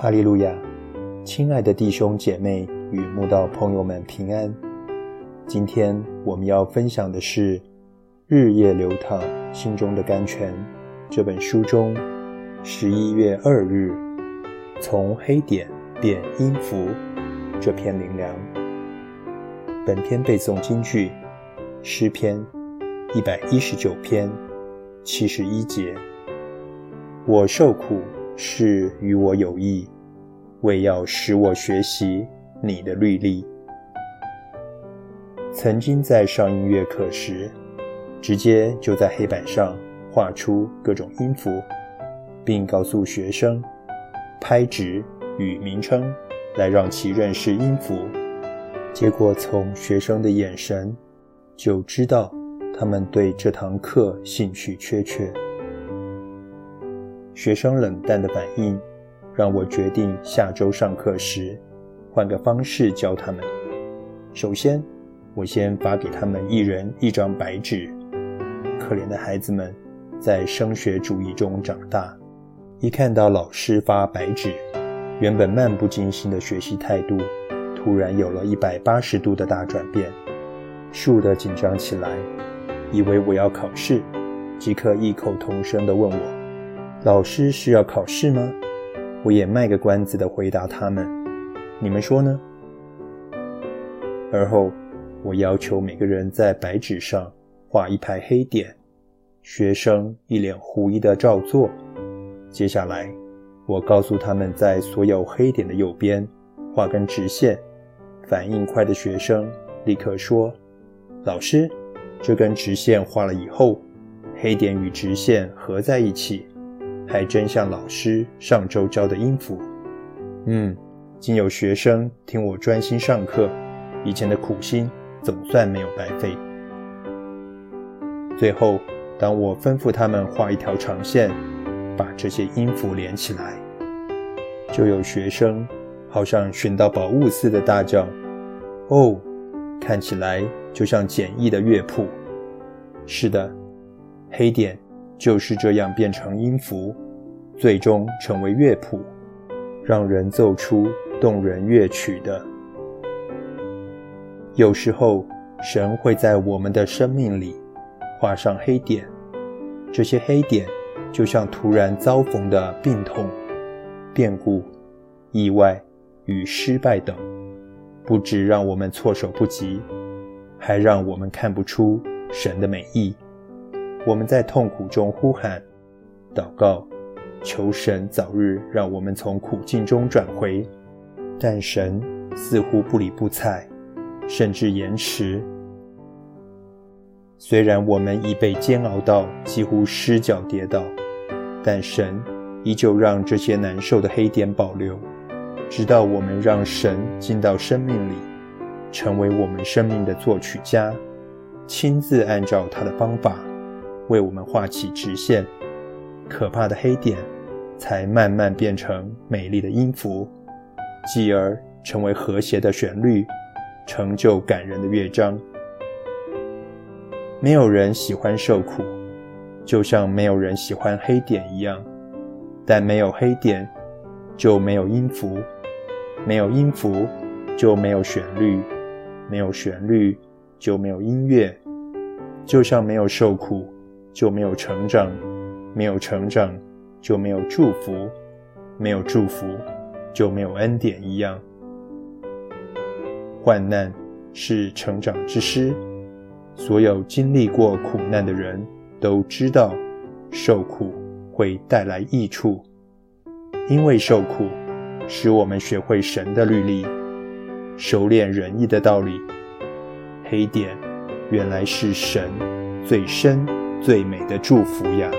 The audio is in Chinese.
哈利路亚，亲爱的弟兄姐妹与慕道朋友们平安。今天我们要分享的是《日夜流淌心中的甘泉》这本书中十一月二日从黑点变音符这篇灵粮。本篇背诵京剧诗篇一百一十九篇七十一节。我受苦是与我有益，为要使我学习你的律例。曾经在上音乐课时，直接就在黑板上画出各种音符，并告诉学生拍值与名称，来让其认识音符。结果从学生的眼神就知道，他们对这堂课兴趣缺缺。学生冷淡的反应，让我决定下周上课时换个方式教他们。首先，我先发给他们一人一张白纸。可怜的孩子们在升学主义中长大，一看到老师发白纸，原本漫不经心的学习态度，突然有了一百八十度的大转变，竖的紧张起来，以为我要考试，即刻异口同声地问我。老师需要考试吗？我也卖个关子的回答他们：“你们说呢？”而后，我要求每个人在白纸上画一排黑点，学生一脸狐疑的照做。接下来，我告诉他们在所有黑点的右边画根直线。反应快的学生立刻说：“老师，这根直线画了以后，黑点与直线合在一起。”还真像老师上周教的音符。嗯，今有学生听我专心上课，以前的苦心总算没有白费。最后，当我吩咐他们画一条长线，把这些音符连起来，就有学生好像寻到宝物似的大叫：“哦，看起来就像简易的乐谱。”是的，黑点。就是这样变成音符，最终成为乐谱，让人奏出动人乐曲的。有时候，神会在我们的生命里画上黑点，这些黑点就像突然遭逢的病痛、变故、意外与失败等，不止让我们措手不及，还让我们看不出神的美意。我们在痛苦中呼喊、祷告，求神早日让我们从苦境中转回，但神似乎不理不睬，甚至延迟。虽然我们已被煎熬到几乎失脚跌倒，但神依旧让这些难受的黑点保留，直到我们让神进到生命里，成为我们生命的作曲家，亲自按照他的方法。为我们画起直线，可怕的黑点才慢慢变成美丽的音符，继而成为和谐的旋律，成就感人的乐章。没有人喜欢受苦，就像没有人喜欢黑点一样。但没有黑点，就没有音符；没有音符，就没有旋律；没有旋律，就没有音乐。就像没有受苦。就没有成长，没有成长就没有祝福，没有祝福就没有恩典一样。患难是成长之师，所有经历过苦难的人都知道，受苦会带来益处，因为受苦使我们学会神的律例，熟练仁义的道理。黑点原来是神最深。最美的祝福呀！